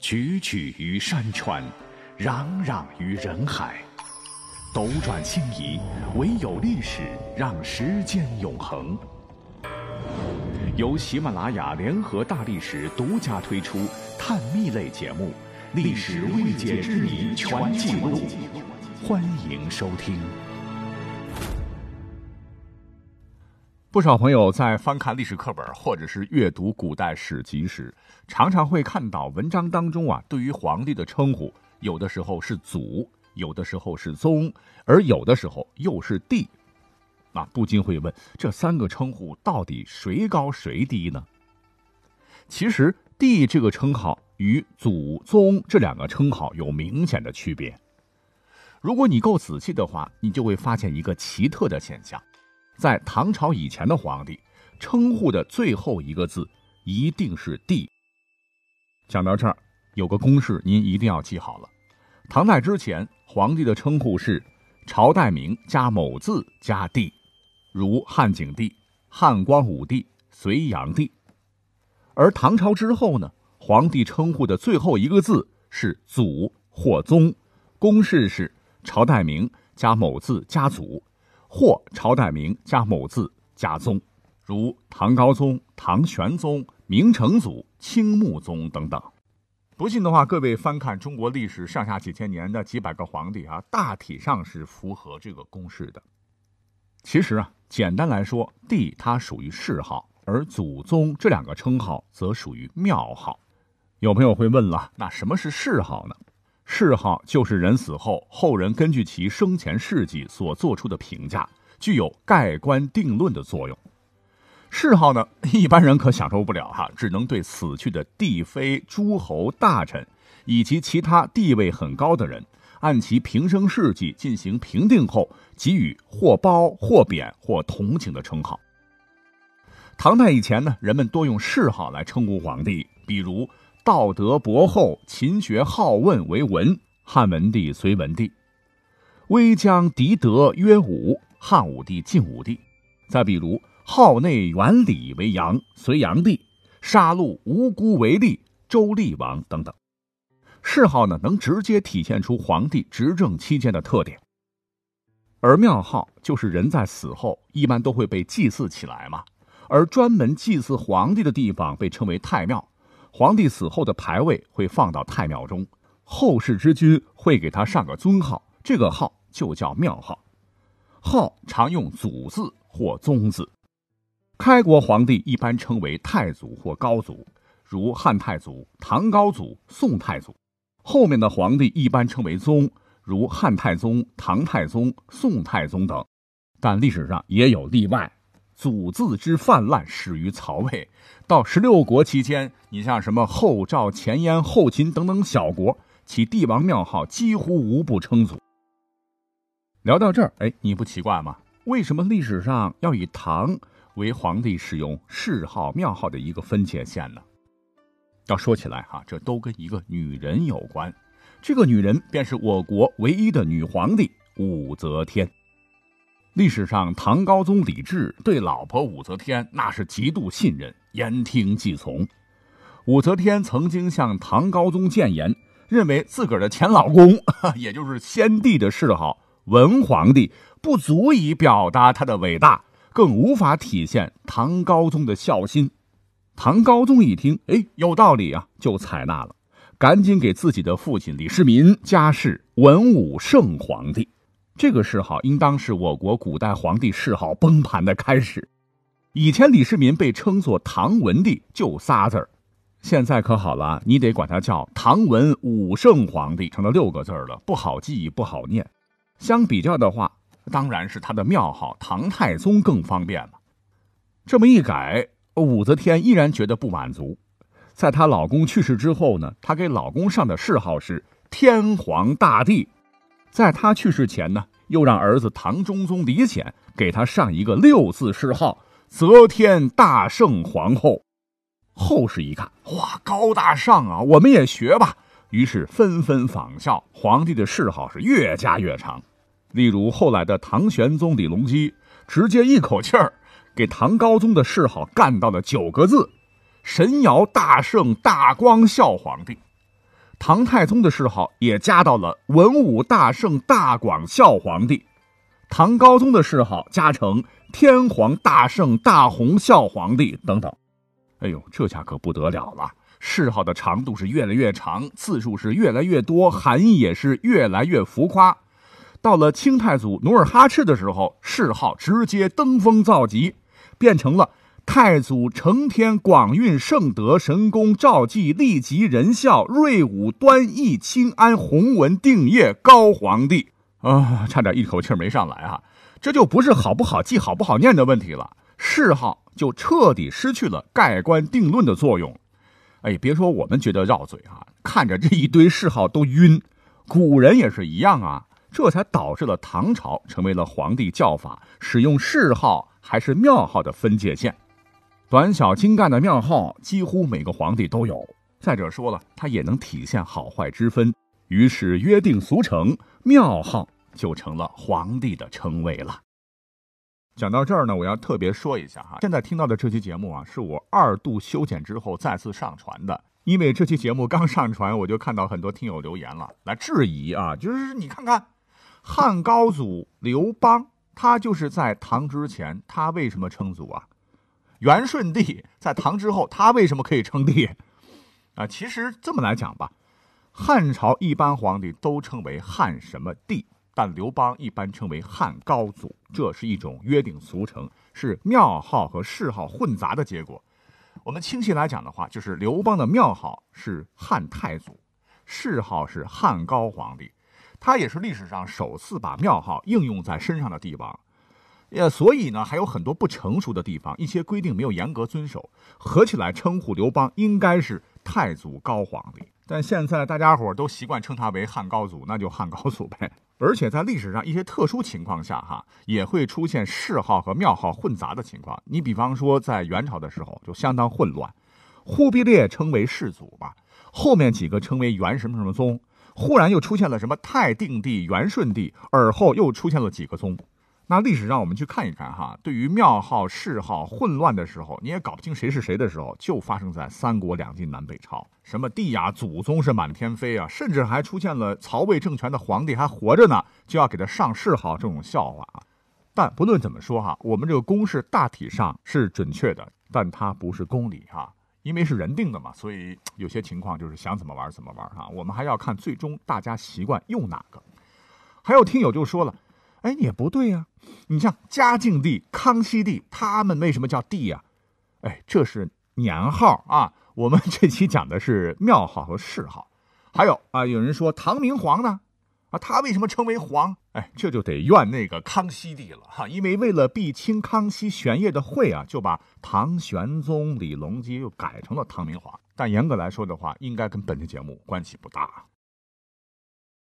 踽踽于山川，攘攘于人海，斗转星移，唯有历史让时间永恒。由喜马拉雅联合大历史独家推出探秘类节目《历史未解之谜全记录》，欢迎收听。不少朋友在翻看历史课本或者是阅读古代史籍时，常常会看到文章当中啊，对于皇帝的称呼，有的时候是祖，有的时候是宗，而有的时候又是帝。啊，不禁会问：这三个称呼到底谁高谁低呢？其实，帝这个称号与祖宗这两个称号有明显的区别。如果你够仔细的话，你就会发现一个奇特的现象。在唐朝以前的皇帝，称呼的最后一个字一定是“帝”。讲到这儿，有个公式您一定要记好了：唐代之前，皇帝的称呼是朝代名加某字加“帝”，如汉景帝、汉光武帝、隋炀帝；而唐朝之后呢，皇帝称呼的最后一个字是“祖”或“宗”，公式是朝代名加某字加“祖”。或朝代名加某字加宗，如唐高宗、唐玄宗、明成祖、清穆宗等等。不信的话，各位翻看中国历史上下几千年的几百个皇帝啊，大体上是符合这个公式的。其实啊，简单来说，帝它属于谥号，而祖宗这两个称号则属于庙号。有朋友会问了，那什么是谥号呢？谥号就是人死后，后人根据其生前事迹所做出的评价，具有盖棺定论的作用。谥号呢，一般人可享受不了哈，只能对死去的帝妃、诸侯、大臣以及其他地位很高的人，按其平生事迹进行评定后，给予或褒、或贬、或同情的称号。唐代以前呢，人们多用谥号来称呼皇帝，比如。道德博厚，勤学好问为文，汉文帝、隋文帝；威将敌德曰武，汉武帝、晋武帝。再比如好内元礼为杨，隋炀帝；杀戮无辜为厉，周厉王等等。谥号呢，能直接体现出皇帝执政期间的特点。而庙号就是人在死后一般都会被祭祀起来嘛，而专门祭祀皇帝的地方被称为太庙。皇帝死后的牌位会放到太庙中，后世之君会给他上个尊号，这个号就叫庙号。号常用祖字或宗字。开国皇帝一般称为太祖或高祖，如汉太祖、唐高祖、宋太祖。后面的皇帝一般称为宗，如汉太宗、唐太宗、宋太宗等。但历史上也有例外。祖字之泛滥始于曹魏，到十六国期间，你像什么后赵、前燕、后秦等等小国，其帝王庙号几乎无不称祖。聊到这儿，哎，你不奇怪吗？为什么历史上要以唐为皇帝使用谥号、庙号的一个分界线呢？要说起来哈，这都跟一个女人有关。这个女人便是我国唯一的女皇帝武则天。历史上，唐高宗李治对老婆武则天那是极度信任，言听计从。武则天曾经向唐高宗谏言，认为自个儿的前老公，也就是先帝的谥号文皇帝，不足以表达他的伟大，更无法体现唐高宗的孝心。唐高宗一听，哎，有道理啊，就采纳了，赶紧给自己的父亲李世民加谥文武圣皇帝。这个谥号应当是我国古代皇帝谥号崩盘的开始。以前李世民被称作唐文帝，就仨字儿，现在可好了，你得管他叫唐文武圣皇帝，成了六个字儿了，不好记，不好念。相比较的话，当然是他的庙号唐太宗更方便了。这么一改，武则天依然觉得不满足。在她老公去世之后呢，她给老公上的谥号是天皇大帝。在她去世前呢，又让儿子唐中宗李显给他上一个六字谥号“则天大圣皇后”。后世一看，哇，高大上啊，我们也学吧。于是纷纷仿效，皇帝的谥号是越加越长。例如后来的唐玄宗李隆基，直接一口气儿给唐高宗的谥号干到了九个字：“神尧大圣大光孝皇帝。”唐太宗的谥号也加到了文武大圣大广孝皇帝，唐高宗的谥号加成天皇大圣大洪孝皇帝等等。哎呦，这下可不得了了！谥号的长度是越来越长，字数是越来越多，含义也是越来越浮夸。到了清太祖努尔哈赤的时候，谥号直接登峰造极，变成了太祖承天广运圣德神功赵济利吉仁孝瑞武端义清安弘文定业高皇帝啊！差点一口气没上来啊！这就不是好不好记、好不好念的问题了，谥号就彻底失去了盖棺定论的作用。哎，别说我们觉得绕嘴啊，看着这一堆谥号都晕，古人也是一样啊。这才导致了唐朝成为了皇帝叫法使用谥号还是庙号的分界线。短小精干的庙号几乎每个皇帝都有。再者说了，它也能体现好坏之分。于是约定俗成，庙号就成了皇帝的称谓了。讲到这儿呢，我要特别说一下哈，现在听到的这期节目啊，是我二度修剪之后再次上传的。因为这期节目刚上传，我就看到很多听友留言了，来质疑啊，就是你看看。汉高祖刘邦，他就是在唐之前，他为什么称祖啊？元顺帝在唐之后，他为什么可以称帝？啊，其实这么来讲吧，汉朝一般皇帝都称为汉什么帝，但刘邦一般称为汉高祖，这是一种约定俗成，是庙号和谥号混杂的结果。我们清晰来讲的话，就是刘邦的庙号是汉太祖，谥号是汉高皇帝。他也是历史上首次把庙号应用在身上的帝王，呃，所以呢，还有很多不成熟的地方，一些规定没有严格遵守。合起来称呼刘邦应该是太祖高皇帝，但现在大家伙都习惯称他为汉高祖，那就汉高祖呗。而且在历史上一些特殊情况下，哈，也会出现谥号和庙号混杂的情况。你比方说，在元朝的时候就相当混乱，忽必烈称为世祖吧，后面几个称为元什么什么宗。忽然又出现了什么太定帝、元顺帝，而后又出现了几个宗。那历史上我们去看一看哈，对于庙号、谥号混乱的时候，你也搞不清谁是谁的时候，就发生在三国两晋南北朝。什么帝呀、祖宗是满天飞啊，甚至还出现了曹魏政权的皇帝还活着呢，就要给他上谥号这种笑话啊。但不论怎么说哈，我们这个公式大体上是准确的，但它不是公理哈。因为是人定的嘛，所以有些情况就是想怎么玩怎么玩哈。我们还要看最终大家习惯用哪个。还有听友就说了，哎，也不对呀。你像嘉靖帝、康熙帝，他们为什么叫帝呀？哎，这是年号啊。我们这期讲的是庙号和谥号。还有啊，有人说唐明皇呢？啊，他为什么称为皇？哎，这就得怨那个康熙帝了哈，因为为了避清康熙玄烨的讳啊，就把唐玄宗李隆基又改成了唐明皇。但严格来说的话，应该跟本期节目关系不大。